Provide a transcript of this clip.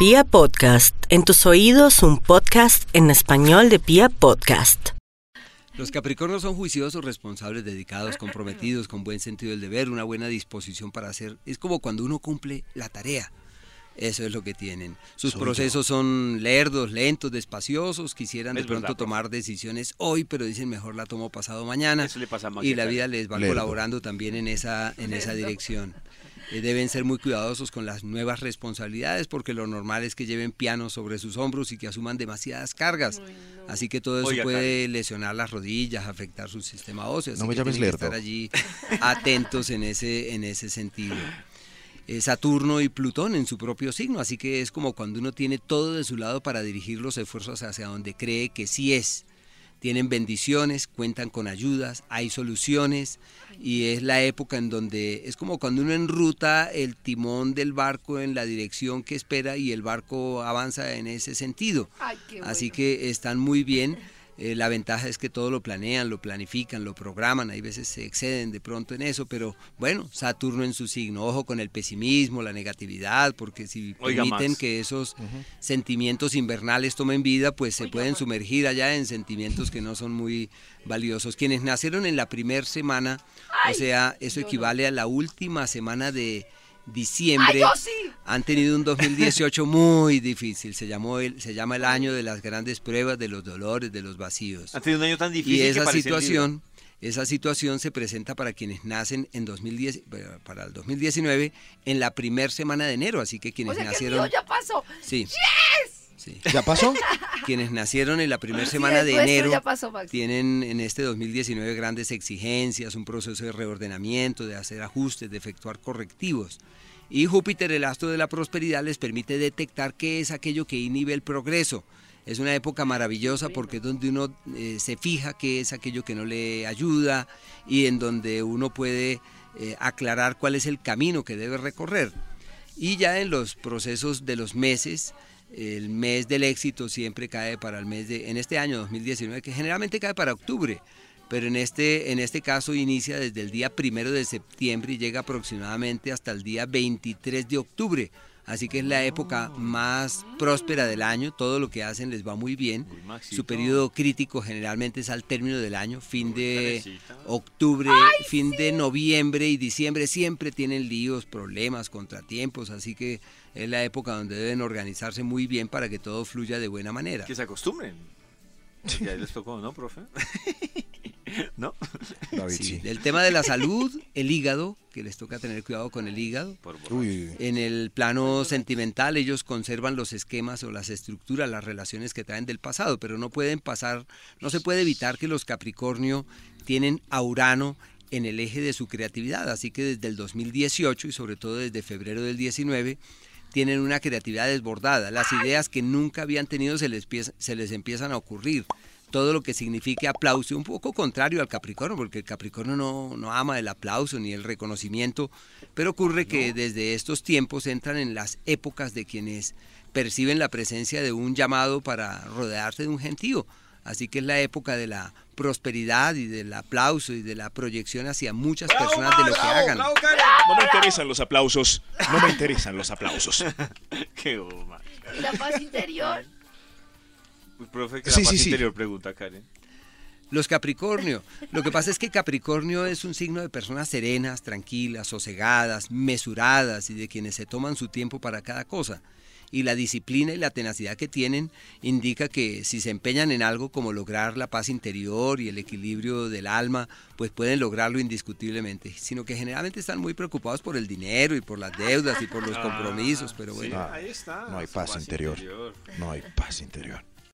Pia Podcast, en tus oídos un podcast en español de Pia Podcast. Los Capricornios son juiciosos, responsables, dedicados, comprometidos, con buen sentido del deber, una buena disposición para hacer. Es como cuando uno cumple la tarea. Eso es lo que tienen. Sus procesos son lerdos, lentos, despaciosos. Quisieran de pronto verdad, tomar decisiones hoy, pero dicen mejor la tomo pasado mañana. Eso le pasa a y la vida les va Lerdo. colaborando también en esa, en esa dirección. Eh, deben ser muy cuidadosos con las nuevas responsabilidades porque lo normal es que lleven pianos sobre sus hombros y que asuman demasiadas cargas. Así que todo eso Oiga, puede lesionar las rodillas, afectar su sistema óseo. Así No me que llames tienen que estar allí atentos en ese, en ese sentido. Eh, Saturno y Plutón en su propio signo, así que es como cuando uno tiene todo de su lado para dirigir los esfuerzos hacia donde cree que sí es. Tienen bendiciones, cuentan con ayudas, hay soluciones y es la época en donde es como cuando uno enruta el timón del barco en la dirección que espera y el barco avanza en ese sentido. Así que están muy bien. Eh, la ventaja es que todo lo planean, lo planifican, lo programan. Hay veces se exceden de pronto en eso, pero bueno, Saturno en su signo. Ojo con el pesimismo, la negatividad, porque si Oiga, permiten Max. que esos sentimientos invernales tomen vida, pues se pueden sumergir allá en sentimientos que no son muy valiosos. Quienes nacieron en la primera semana, o sea, eso equivale a la última semana de diciembre, han tenido un 2018 muy difícil. Se, llamó el, se llama el año de las grandes pruebas, de los dolores, de los vacíos. Han tenido un año tan difícil Y esa situación, esa situación se presenta para quienes nacen en 2010, eh, para el 2019 en la primera semana de enero, así que quienes O sea que el nacieron mío ya pasó. Sí. Sí. ¿Ya pasó? Quienes nacieron en la primera semana de enero ya pasó, Max. tienen en este 2019 grandes exigencias, un proceso de reordenamiento, de hacer ajustes, de efectuar correctivos. Y Júpiter, el astro de la prosperidad, les permite detectar qué es aquello que inhibe el progreso. Es una época maravillosa porque es donde uno eh, se fija qué es aquello que no le ayuda y en donde uno puede eh, aclarar cuál es el camino que debe recorrer. Y ya en los procesos de los meses, el mes del éxito siempre cae para el mes de, en este año 2019, que generalmente cae para octubre, pero en este, en este caso inicia desde el día primero de septiembre y llega aproximadamente hasta el día 23 de octubre. Así que es la época más próspera del año, todo lo que hacen les va muy bien. Su periodo crítico generalmente es al término del año, fin de octubre, fin de noviembre y diciembre siempre tienen líos, problemas, contratiempos, así que es la época donde deben organizarse muy bien para que todo fluya de buena manera. Que se acostumbren. Ya les tocó, ¿no, profe? ¿No? David, Sí, sí. Del tema de la salud, el hígado, que les toca tener cuidado con el hígado. Uy, En el plano sentimental ellos conservan los esquemas o las estructuras, las relaciones que traen del pasado, pero no pueden pasar, no se puede evitar que los Capricornio tienen a Urano en el eje de su creatividad, así que desde el 2018 y sobre todo desde febrero del 19 tienen una creatividad desbordada, las ideas que nunca habían tenido se les, se les empiezan a ocurrir. Todo lo que signifique aplauso, un poco contrario al Capricornio, porque el Capricornio no, no ama el aplauso ni el reconocimiento, pero ocurre que desde estos tiempos entran en las épocas de quienes perciben la presencia de un llamado para rodearse de un gentío. Así que es la época de la prosperidad y del aplauso y de la proyección hacia muchas personas de lo que hagan. No me interesan los aplausos. No me interesan los aplausos. Qué la paz interior. Uy, profe, que Sí, la paz sí, sí. interior pregunta Karen. Los Capricornio. Lo que pasa es que Capricornio es un signo de personas serenas, tranquilas, sosegadas, mesuradas y de quienes se toman su tiempo para cada cosa. Y la disciplina y la tenacidad que tienen indica que si se empeñan en algo como lograr la paz interior y el equilibrio del alma, pues pueden lograrlo indiscutiblemente. Sino que generalmente están muy preocupados por el dinero y por las deudas y por los compromisos. Pero bueno, Ah, ahí está. no hay paz interior. No hay paz interior.